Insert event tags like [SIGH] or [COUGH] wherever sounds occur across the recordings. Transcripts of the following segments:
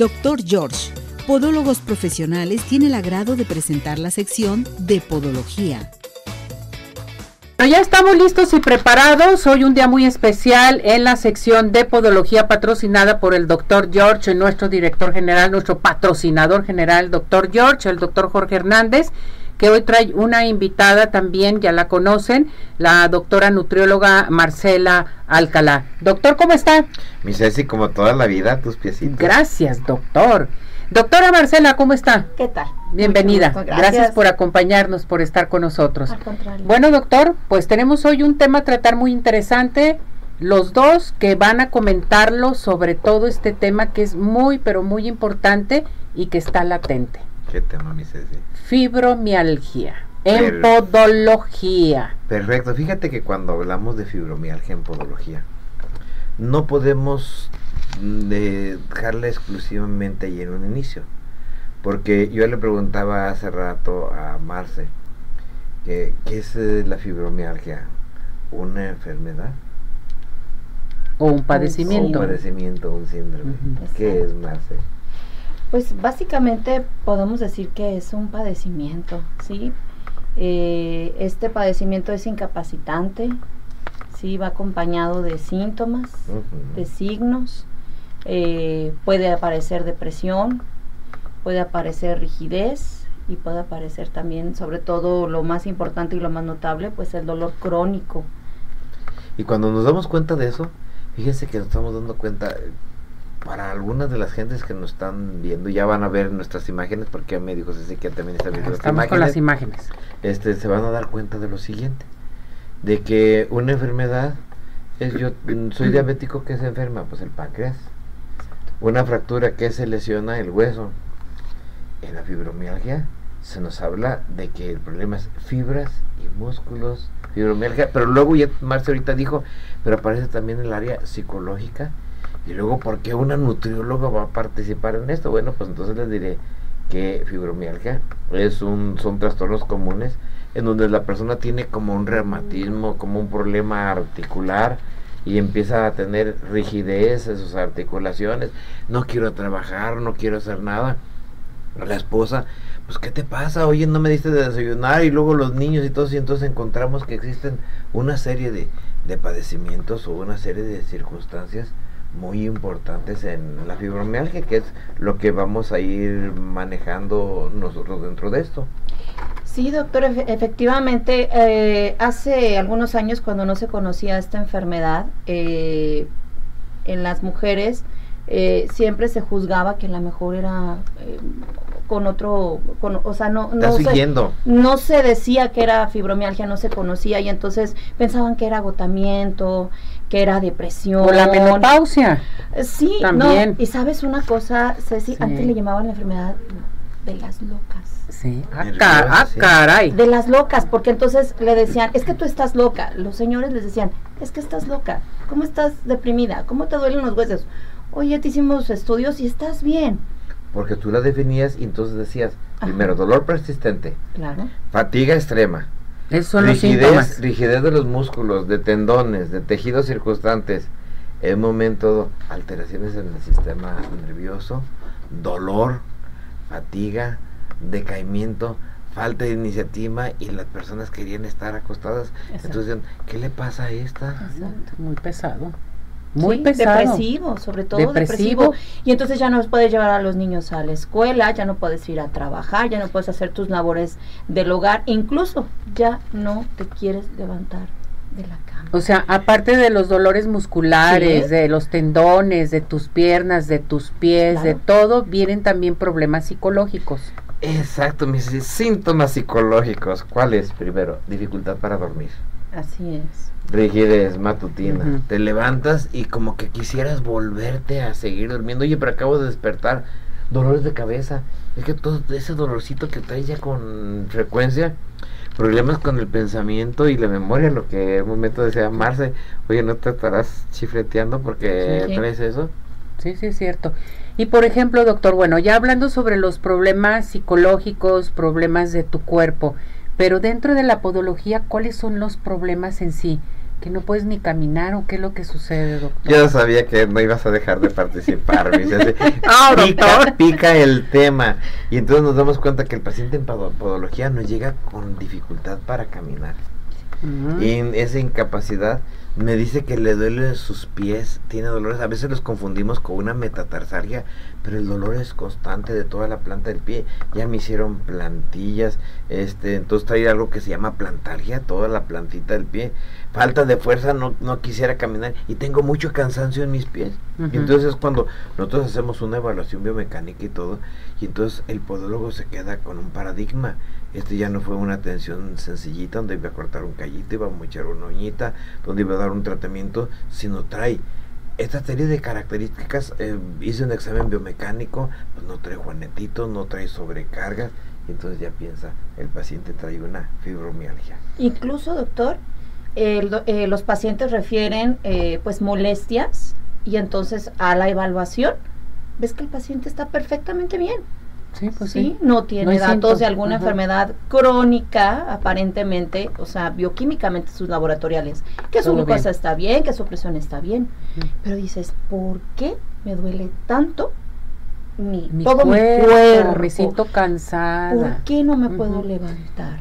Doctor George, Podólogos Profesionales, tiene el agrado de presentar la sección de Podología. Ya estamos listos y preparados. Hoy un día muy especial en la sección de podología patrocinada por el doctor George, nuestro director general, nuestro patrocinador general, doctor George, el doctor Jorge Hernández, que hoy trae una invitada también, ya la conocen, la doctora nutrióloga Marcela Alcalá. Doctor, ¿cómo está? Mi Ceci, como toda la vida, tus piecitos. Gracias, doctor. Doctora Marcela, ¿cómo está? ¿Qué tal? Bienvenida. Gracias. por acompañarnos, por estar con nosotros. Al contrario. Bueno, doctor, pues tenemos hoy un tema a tratar muy interesante. Los dos que van a comentarlo sobre todo este tema que es muy, pero muy importante y que está latente. ¿Qué tema, mi Ceci? Fibromialgia. En Per- podología. Perfecto. Fíjate que cuando hablamos de fibromialgia en podología, no podemos de- dejarla exclusivamente ahí en un inicio. Porque yo le preguntaba hace rato a Marce, que, ¿qué es eh, la fibromialgia? ¿Una enfermedad? O un ¿Un padecimiento. padecimiento, un síndrome? ¿Qué es, Marce? Pues básicamente podemos decir que es un padecimiento, ¿sí? Eh, este padecimiento es incapacitante, ¿sí? Va acompañado de síntomas, de signos, eh, puede aparecer depresión, puede aparecer rigidez y puede aparecer también, sobre todo lo más importante y lo más notable, pues el dolor crónico. Y cuando nos damos cuenta de eso, fíjense que nos estamos dando cuenta, para algunas de las gentes que nos están viendo, ya van a ver nuestras imágenes, porque me dijo Ceci que también está viendo las Estamos con las imágenes, imágenes. este, se van a dar cuenta de lo siguiente, de que una enfermedad es yo mm, soy diabético, que se enferma? Pues el páncreas. Una fractura que se lesiona el hueso. En la fibromialgia se nos habla de que el problema es fibras y músculos, fibromialgia, pero luego ya Marce ahorita dijo, pero aparece también el área psicológica. Y luego, ¿por qué una nutrióloga va a participar en esto? Bueno, pues entonces les diré que fibromialgia es un, son trastornos comunes en donde la persona tiene como un reumatismo, como un problema articular y empieza a tener rigidez en sus articulaciones. No quiero trabajar, no quiero hacer nada. La esposa, pues ¿qué te pasa? Oye, no me diste de desayunar y luego los niños y todos y entonces encontramos que existen una serie de, de padecimientos o una serie de circunstancias muy importantes en la fibromialgia, que es lo que vamos a ir manejando nosotros dentro de esto. Sí, doctor, efe- efectivamente, eh, hace algunos años cuando no se conocía esta enfermedad, eh, en las mujeres eh, siempre se juzgaba que la mejor era eh, con otro, con, o sea, no, no, se, no se decía que era fibromialgia, no se conocía y entonces pensaban que era agotamiento, que era depresión. O la menopausia. Eh, Sí, También. no, y sabes una cosa, Ceci, Sí. antes le llamaban la enfermedad de las locas. Sí. Ah, Nerviosa, ca- ah, caray. De las locas, porque entonces le decían, es que tú estás loca. Los señores les decían, es que estás loca. ¿Cómo estás deprimida? ¿Cómo te duelen los huesos? Oye, te hicimos estudios y estás bien. Porque tú la definías y entonces decías, Ajá. primero, dolor persistente, Claro. fatiga extrema, Esos son los rigidez, síntomas. rigidez de los músculos, de tendones, de tejidos circunstantes, en un momento alteraciones en el sistema nervioso, dolor, fatiga, decaimiento, falta de iniciativa y las personas querían estar acostadas. Exacto. Entonces, ¿qué le pasa a esta? Exacto. Muy pesado. Muy Sí, pesado. Depresivo, sobre todo Depresivo. depresivo. Y entonces ya no puedes llevar a los niños a la escuela, ya no puedes ir a trabajar, ya no puedes hacer tus labores del hogar, incluso ya no te quieres levantar de la cama. O sea, aparte de los dolores musculares, Sí. de los tendones, de tus piernas, de tus pies, de todo, vienen también problemas psicológicos. Exacto, mis síntomas psicológicos. ¿Cuáles? Primero, dificultad para dormir. Así es. Rigidez matutina. Te levantas y como que quisieras volverte a seguir durmiendo. Oye, pero acabo de despertar. Dolores de cabeza. Es que todo ese dolorcito que traes ya con frecuencia. Problemas con el pensamiento y la memoria, lo que en un momento decía Marce, oye, ¿no te estarás chifleteando porque Sí. traes eso? Sí, sí, es cierto. Y por ejemplo, doctor, bueno, ya hablando sobre los problemas psicológicos, problemas de tu cuerpo, pero dentro de la podología, ¿cuáles son los problemas en sí? Que no puedes ni caminar o qué es lo que sucede, doctor. Yo sabía que no ibas a dejar de participar. me dice así, [LAUGHS] Ah, pica, el tema. Y entonces nos damos cuenta que el paciente en podo- podología no llega con dificultad para caminar. Mm. Y en esa incapacidad me dice que le duele sus pies, tiene dolores. A veces los confundimos con una metatarsalgia, pero el dolor es constante de toda la planta del pie. Ya me hicieron plantillas, este, entonces trae algo que se llama plantalgia, toda la plantita del pie. Falta de fuerza, no, no quisiera caminar y tengo mucho cansancio en mis pies. Y entonces es cuando nosotros hacemos una evaluación biomecánica y todo, y entonces el podólogo se queda con un paradigma. Este ya no fue una atención sencillita donde iba a cortar un callito, iba a mochar una uñita, donde iba a dar un tratamiento, sino trae esta serie de características. eh, hice un examen biomecánico, pues no trae juanetitos, no trae sobrecargas, y entonces ya piensa, el paciente trae una fibromialgia. Incluso, doctor, do- eh, los pacientes refieren eh, pues molestias y entonces a la evaluación ves que el paciente está perfectamente bien. Sí, pues sí, sí. no tiene datos síntomas, de alguna ajá. enfermedad crónica, aparentemente, o sea, bioquímicamente sus laboratoriales, que su glucosa está bien, que su presión está bien, pero dices, ¿por qué me duele tanto mi, Mi todo cuerpo, mi cuerpo? me siento cansada. ¿Por qué no me puedo levantar?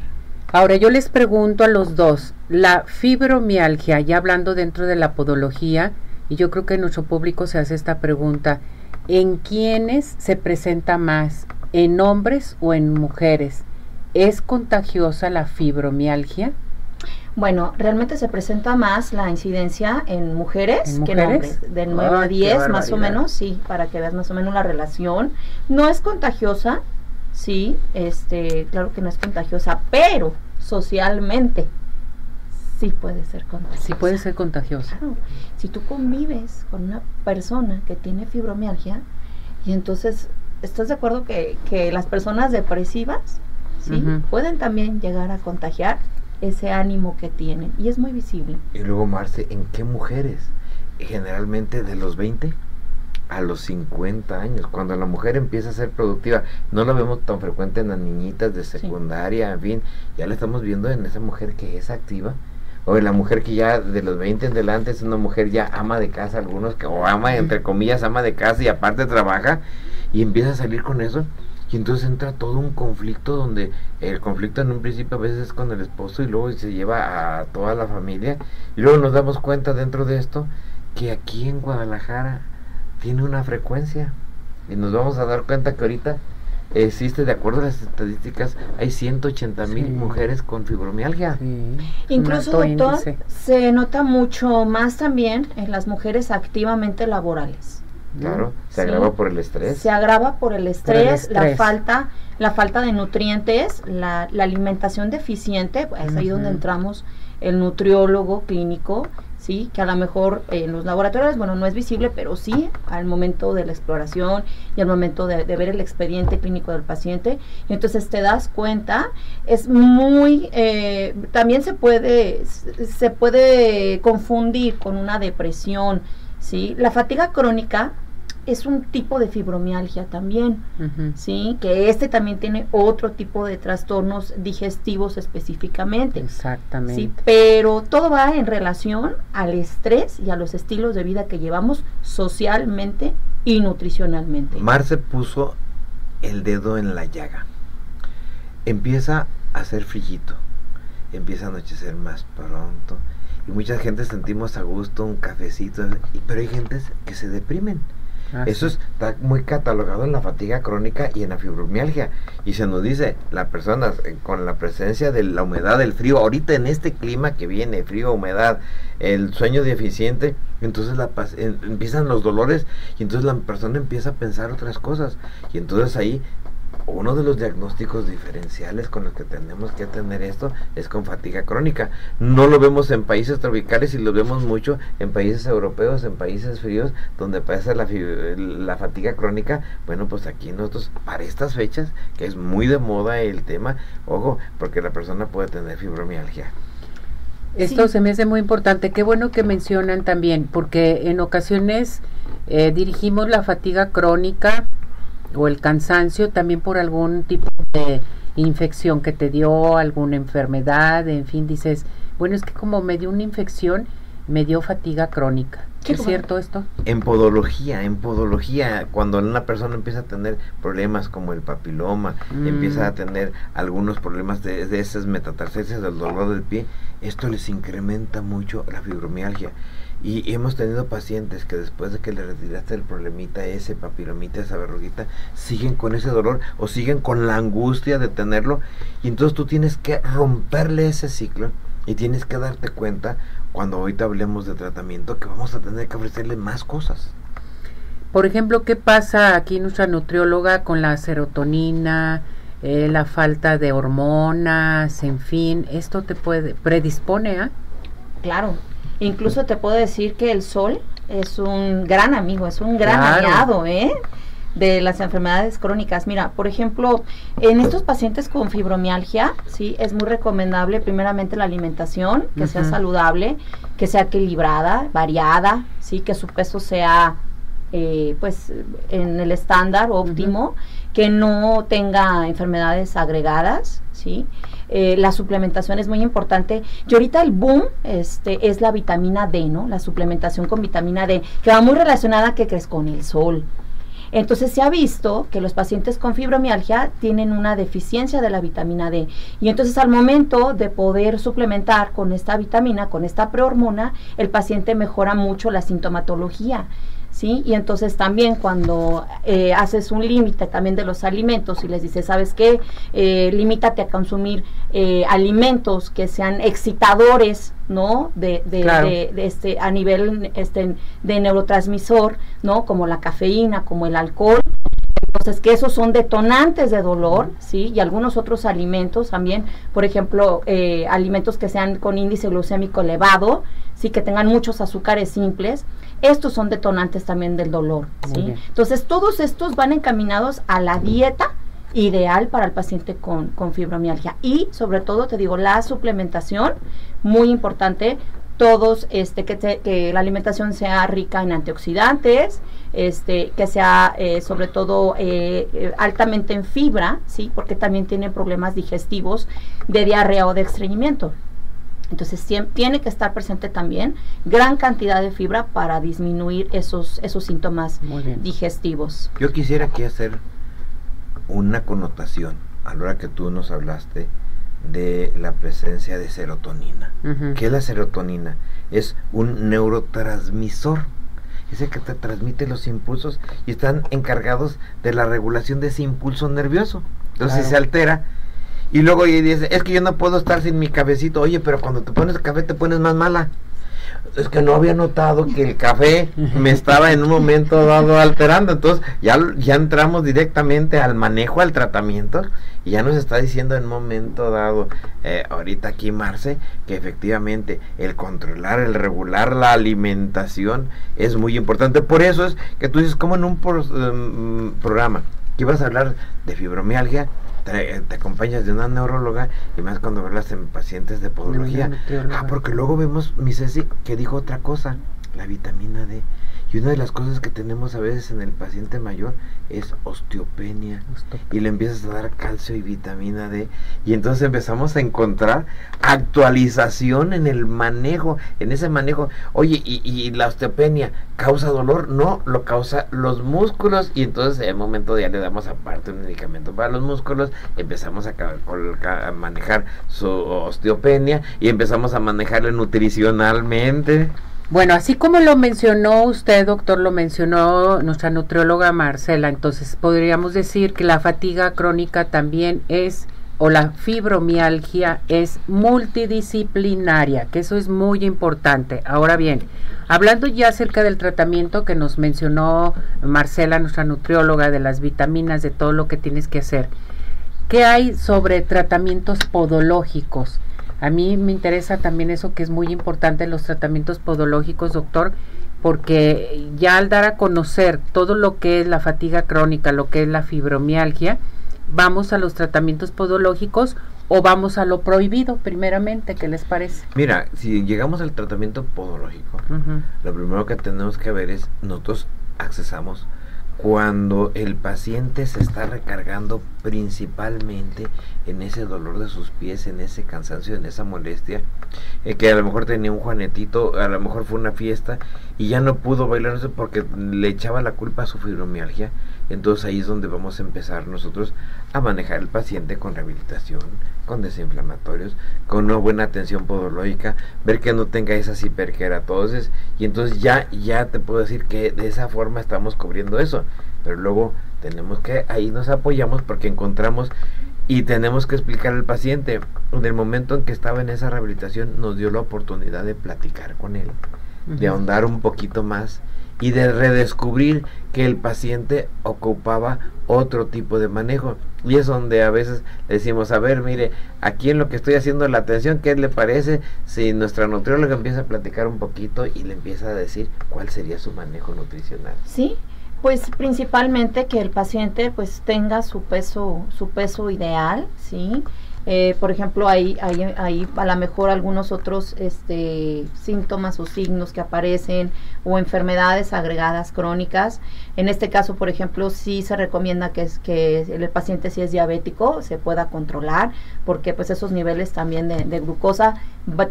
Ahora yo les pregunto a los dos, la fibromialgia, ya hablando dentro de la podología, y yo creo que nuestro público se hace esta pregunta, ¿en quiénes se presenta más? ¿En hombres o en mujeres? ¿Es contagiosa la fibromialgia? Bueno, realmente se presenta más la incidencia en mujeres, ¿En que en hombres, de 9 a Ay, qué 10 más o menos, sí, para que veas más o menos la relación. No es contagiosa, sí, este, claro que no es contagiosa, pero socialmente sí puede ser contagiosa. Sí puede ser contagiosa. Claro, si tú convives con una persona que tiene fibromialgia y entonces estás de acuerdo que, que las personas depresivas sí pueden también llegar a contagiar ese ánimo que tienen y es muy visible. Y luego, Marce, ¿en qué mujeres? Generalmente de los 20 a los 50 años, cuando la mujer empieza a ser productiva. No lo vemos tan frecuente en las niñitas de secundaria, en fin, ya lo estamos viendo en esa mujer que es activa. O en la mujer que ya de los 20 en adelante es una mujer ya ama de casa, algunos que, o ama, entre comillas, ama de casa y aparte trabaja y empieza a salir con eso. Y entonces entra todo un conflicto donde el conflicto en un principio a veces es con el esposo y luego se lleva a toda la familia. Y luego nos damos cuenta dentro de esto que aquí en Guadalajara tiene una frecuencia. Y nos vamos a dar cuenta que ahorita existe, de acuerdo a las estadísticas, hay 180 mil Sí. mujeres con fibromialgia. Sí, Incluso, doctor, índice. se nota mucho más también en las mujeres activamente laborales. Claro, se Sí. agrava por el estrés. Se agrava por el estrés, la estrés. falta, la falta de nutrientes, la, la alimentación deficiente, pues, es ahí donde entramos el nutriólogo clínico, sí, que a lo mejor en los laboratorios, bueno, no es visible, pero sí al momento de la exploración y al momento de, ver el expediente clínico del paciente, entonces te das cuenta, es muy, eh, también se puede, se puede confundir con una depresión, sí, la fatiga crónica es un tipo de fibromialgia también. ¿sí? Que este también tiene otro tipo de trastornos digestivos específicamente. Exactamente. Sí, pero todo va en relación al estrés y a los estilos de vida que llevamos socialmente y nutricionalmente. Marce puso el dedo en la llaga. Empieza a hacer frillito. Empieza a anochecer más pronto. Y mucha gente sentimos a gusto un cafecito. y- Pero hay gentes que se deprimen. Ah, Eso sí. está muy catalogado en la fatiga crónica y en la fibromialgia. Y se nos dice, las personas eh, con la presencia de la humedad, del frío, ahorita en este clima que viene, frío, humedad, el sueño deficiente, entonces la, en- empiezan los dolores y entonces la persona empieza a pensar otras cosas. Y entonces ahí uno de los diagnósticos diferenciales con los que tenemos que tener esto es con fatiga crónica. No lo vemos en países tropicales y lo vemos mucho en países europeos, en países fríos, donde pasa la, fatiga crónica. Bueno, pues aquí nosotros, para estas fechas, que es muy de moda el tema, ojo, porque la persona puede tener fibromialgia. Esto se me hace muy importante. Qué bueno que mencionan también, porque en ocasiones eh, dirigimos la fatiga crónica o el cansancio también por algún tipo de infección que te dio, alguna enfermedad, en fin, dices, Bueno, es que como me dio una infección, me dio fatiga crónica. ¿Es cierto esto? En podología, en podología, cuando una persona empieza a tener problemas como el papiloma, Mm. empieza a tener algunos problemas de, de esas metatarsias del dolor del pie, esto les incrementa mucho la fibromialgia. Y hemos tenido pacientes que después de que le retiraste el problemita ese, papilomita, esa verruguita, siguen con ese dolor o siguen con la angustia de tenerlo. Y entonces tú tienes que romperle ese ciclo y tienes que darte cuenta cuando ahorita hablemos de tratamiento que vamos a tener que ofrecerle más cosas. Por ejemplo, ¿qué pasa aquí nuestra nutrióloga con la serotonina, eh, la falta de hormonas, en fin? Esto te puede predispone a Claro. Incluso te puedo decir que el sol es un gran amigo, es un gran Claro. aliado, ¿eh? de las enfermedades crónicas. Mira, por ejemplo, en estos pacientes con fibromialgia, sí, es muy recomendable primeramente la alimentación, que sea saludable, que sea equilibrada, variada, sí, que su peso sea eh, pues en el estándar óptimo, que no tenga enfermedades agregadas, sí. Eh, la suplementación es muy importante. Y ahorita el boom este, es la vitamina D, ¿no? La suplementación con vitamina D, que va muy relacionada que crees con el sol. Entonces se ha visto que los pacientes con fibromialgia tienen una deficiencia de la vitamina D. Y entonces al momento de poder suplementar con esta vitamina, con esta prehormona, el paciente mejora mucho la sintomatología. ¿Sí? Y entonces también cuando eh, haces un límite también de los alimentos y les dices, ¿sabes qué? Eh, limítate a consumir eh, alimentos que sean excitadores, ¿no? De, de, Claro. de- de este, a nivel este, de neurotransmisor, ¿no? Como la cafeína, como el alcohol. Entonces, que esos son detonantes de dolor, ¿sí? Y algunos otros alimentos también, por ejemplo, eh, alimentos que sean con índice glucémico elevado, ¿sí? Que tengan muchos azúcares simples. Estos son detonantes también del dolor, ¿sí? Entonces, todos estos van encaminados a la dieta ideal para el paciente con, con fibromialgia. Y sobre todo, te digo, la suplementación, muy importante, todos, este, que, te- que la alimentación sea rica en antioxidantes, este, que sea eh, sobre todo eh, eh, altamente en fibra, sí, porque también tiene problemas digestivos de diarrea o de estreñimiento. Entonces tiene que estar presente también gran cantidad de fibra para disminuir esos, esos síntomas digestivos. Yo quisiera aquí hacer una connotación a la hora que tú nos hablaste de la presencia de serotonina. ¿Qué es la serotonina? Es un neurotransmisor. Es el que te transmite los impulsos y están encargados de la regulación de ese impulso nervioso. Entonces Claro. se altera. Y luego y dice, es que yo no puedo estar sin mi cafecito. Oye, pero cuando te pones café te pones más mala. Es que no había notado que el café me estaba en un momento dado alterando. Entonces ya, ya entramos directamente al manejo, al tratamiento. Y ya nos está diciendo en un momento dado, eh, ahorita aquí Marce, que efectivamente el controlar, el regular la alimentación es muy importante. Por eso es que tú dices, como en un pro- em, programa que ibas a hablar de fibromialgia, te, te acompañas de una neuróloga y más cuando hablas en pacientes de podología. Ah, porque luego vemos mi Ceci que dijo otra cosa, la vitamina D. Y una de las cosas que tenemos a veces en el paciente mayor es osteopenia. Y le empiezas a dar calcio y vitamina D. Y entonces empezamos a encontrar actualización en el manejo, en ese manejo. Oye, ¿y, y la osteopenia causa dolor? No, lo causa los músculos. Y entonces en un momento ya le damos aparte un medicamento para los músculos. Empezamos a, a manejar su osteopenia y empezamos a manejarla nutricionalmente. Bueno, así como lo mencionó usted, doctor, lo mencionó nuestra nutrióloga Marcela, entonces podríamos decir que la fatiga crónica también es, o la fibromialgia es multidisciplinaria, que eso es muy importante. Ahora bien, hablando ya acerca del tratamiento que nos mencionó Marcela, nuestra nutrióloga, de las vitaminas, de todo lo que tienes que hacer, ¿qué hay sobre tratamientos podológicos? A mí me interesa también eso que es muy importante, los tratamientos podológicos, doctor, porque ya al dar a conocer todo lo que es la fatiga crónica, lo que es la fibromialgia, vamos a los tratamientos podológicos o vamos a lo prohibido primeramente, ¿qué les parece? Mira, si llegamos al tratamiento podológico, lo primero que tenemos que ver es, nosotros accesamos cuando el paciente se está recargando principalmente en ese dolor de sus pies, en ese cansancio, en esa molestia, eh, que a lo mejor tenía un juanetito, a lo mejor fue una fiesta y ya no pudo bailar porque le echaba la culpa a su fibromialgia, entonces ahí es donde vamos a empezar nosotros a manejar el paciente con rehabilitación, con desinflamatorios, con una buena atención podológica, ver que no tenga esas hiperqueratoses y entonces ya ya te puedo decir que de esa forma estamos cubriendo eso, pero luego tenemos que ahí nos apoyamos porque encontramos y tenemos que explicar al paciente en el momento en que estaba en esa rehabilitación nos dio la oportunidad de platicar con él, de ahondar un poquito más y de redescubrir que el paciente ocupaba otro tipo de manejo. Y es donde a veces decimos, a ver, mire, aquí en lo que estoy haciendo la atención, ¿qué le parece si nuestra nutrióloga empieza a platicar un poquito y le empieza a decir cuál sería su manejo nutricional? Sí, pues principalmente que el paciente pues tenga su peso, su peso ideal, ¿sí? Eh, por ejemplo, hay, hay, hay, a lo mejor algunos otros este, síntomas o signos que aparecen o enfermedades agregadas crónicas. En este caso, por ejemplo, sí se recomienda que, es, que el paciente si es diabético se pueda controlar porque pues esos niveles también de, glucosa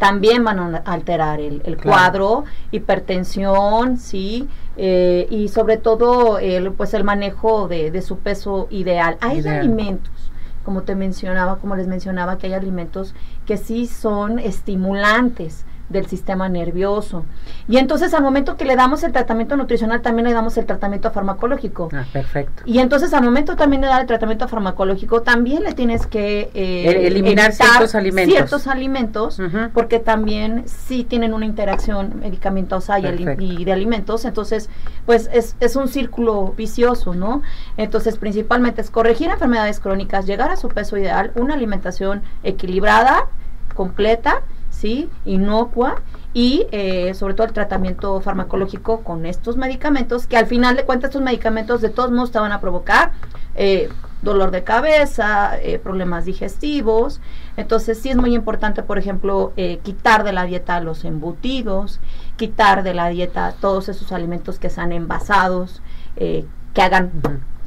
también van a alterar el, cuadro, hipertensión, sí, eh, y sobre todo el, pues el manejo de, su peso ideal. Hay alimentos como te mencionaba, como les mencionaba, que hay alimentos que sí son estimulantes del sistema nervioso. Y entonces al momento que le damos el tratamiento nutricional, también le damos el tratamiento farmacológico. Ah, perfecto. Y entonces al momento también de dar el tratamiento farmacológico, también le tienes que eh, eliminar ciertos alimentos. Ciertos alimentos, porque también sí tienen una interacción medicamentosa y, y, de alimentos. Entonces, pues es, es un círculo vicioso, ¿no? Entonces, principalmente es corregir enfermedades crónicas, llegar a su peso ideal, una alimentación equilibrada, completa, ¿sí? Inocua y eh, sobre todo el tratamiento farmacológico con estos medicamentos, que al final de cuentas estos medicamentos de todos modos te van a provocar eh, dolor de cabeza, eh, problemas digestivos. Entonces sí es muy importante, por ejemplo, quitar de la dieta los embutidos, quitar de la dieta todos esos alimentos que sean envasados, que hagan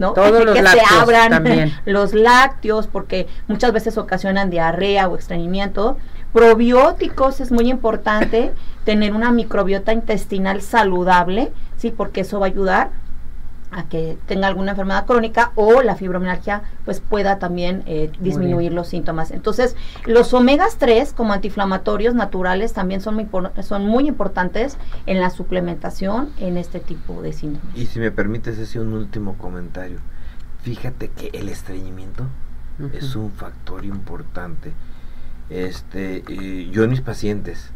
¿no? Todos los que lácteos se abran también. [LAUGHS] los lácteos porque muchas veces ocasionan diarrea o estreñimiento Probióticos es muy importante [LAUGHS] tener una microbiota intestinal saludable, sí, porque eso va a ayudar a que tenga alguna enfermedad crónica o la fibromialgia pues pueda también eh, disminuir los síntomas. Entonces, los omegas 3 como antiinflamatorios naturales también son muy, son muy importantes en la suplementación en este tipo de síntomas. Y si me permites ese un último comentario. Fíjate que el estreñimiento es un factor importante este, yo y mis pacientes,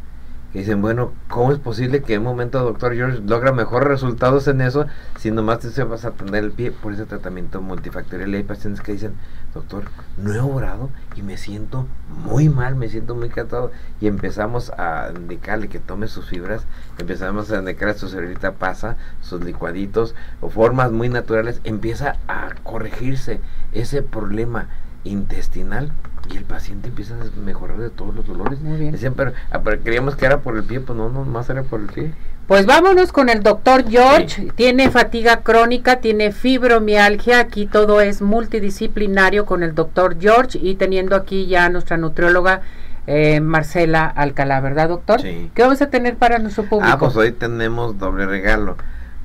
que dicen, bueno, ¿cómo es posible que en un momento doctor George logra mejores resultados en eso si nomás te vas a tener el pie por ese tratamiento multifactorial? Y hay pacientes que dicen, doctor, no he obrado y me siento muy mal, me siento muy cansado. Y empezamos a indicarle que tome sus fibras, empezamos a indicarle su cerebrita pasa, sus licuaditos o formas muy naturales, empieza a corregirse ese problema intestinal y el paciente empieza a mejorar de todos los dolores. Muy bien. Decían, pero, ah, creíamos que era por el pie, pues no, no, más era por el pie. Pues vámonos con el doctor George. Tiene fatiga crónica, tiene fibromialgia. Aquí todo es multidisciplinario con el doctor George y teniendo aquí ya nuestra nutrióloga eh, Marcela Alcalá, ¿verdad, doctor? Sí. ¿Qué vamos a tener para nuestro público? Ah, pues hoy tenemos doble regalo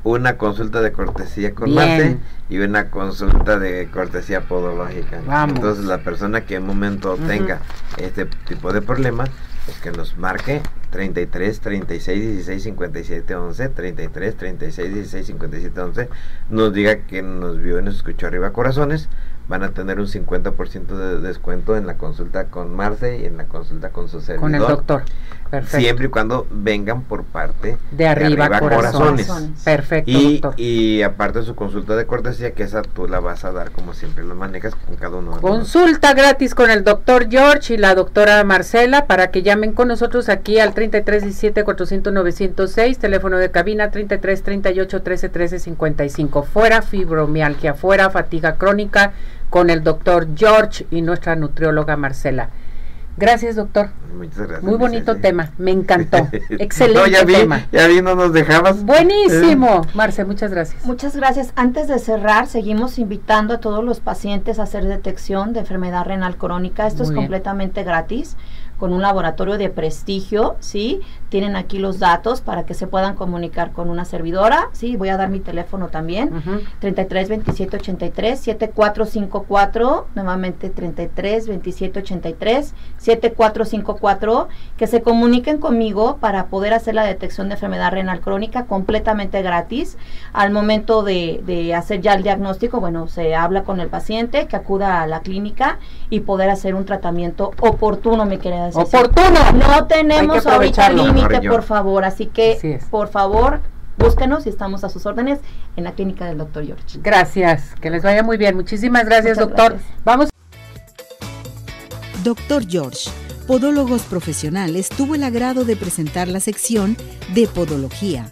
una consulta de cortesía con Mate y una consulta de cortesía podológica. Entonces la persona que en momento tenga este tipo de problemas, pues que nos marque 33 36 16 57 11 33 36 16 57 11 nos diga que nos vio y nos escuchó arriba corazones van a tener un 50% de descuento en la consulta con Marce y en la consulta con su servidor. Con el doctor. Perfecto. Siempre y cuando vengan por parte de arriba, corazones. Perfecto. Y, y aparte su consulta de cortesía, que esa tú la vas a dar como siempre lo manejas con cada uno. De consulta gratis con el doctor George y la doctora Marcela para que llamen con nosotros aquí al 3317 400 906, teléfono de cabina 33 38 13 13 55. Fuera fibromialgia, fuera fatiga crónica con el doctor George y nuestra nutrióloga Marcela. Gracias, doctor. Muchas gracias. Muy bonito Marce. tema, me encantó. Excelente [LAUGHS] No, ya vi, tema. ya vi, no nos dejabas. Buenísimo, Marce, muchas gracias. Muchas gracias. Antes de cerrar, seguimos invitando a todos los pacientes a hacer detección de enfermedad renal crónica. Esto Muy es bien. completamente gratis con un laboratorio de prestigio, ¿sí? Tienen aquí los datos para que se puedan comunicar con una servidora, ¿sí? Voy a dar mi teléfono también. Ujú. 33 27 83 7454 nuevamente 33 27 83 7454 que se comuniquen conmigo para poder hacer la detección de enfermedad renal crónica completamente gratis al momento de, de hacer ya el diagnóstico bueno se habla con el paciente que acuda a la clínica y poder hacer un tratamiento oportuno me Oportuno. no tenemos ahorita límite por favor así que Así por favor búsquenos y estamos a sus órdenes en la clínica del doctor George Gracias, que les vaya muy bien. Muchísimas gracias, Muchas doctor. gracias. Vamos Doctor George, Podólogos Profesionales, tuvo el agrado de presentar la sección de Podología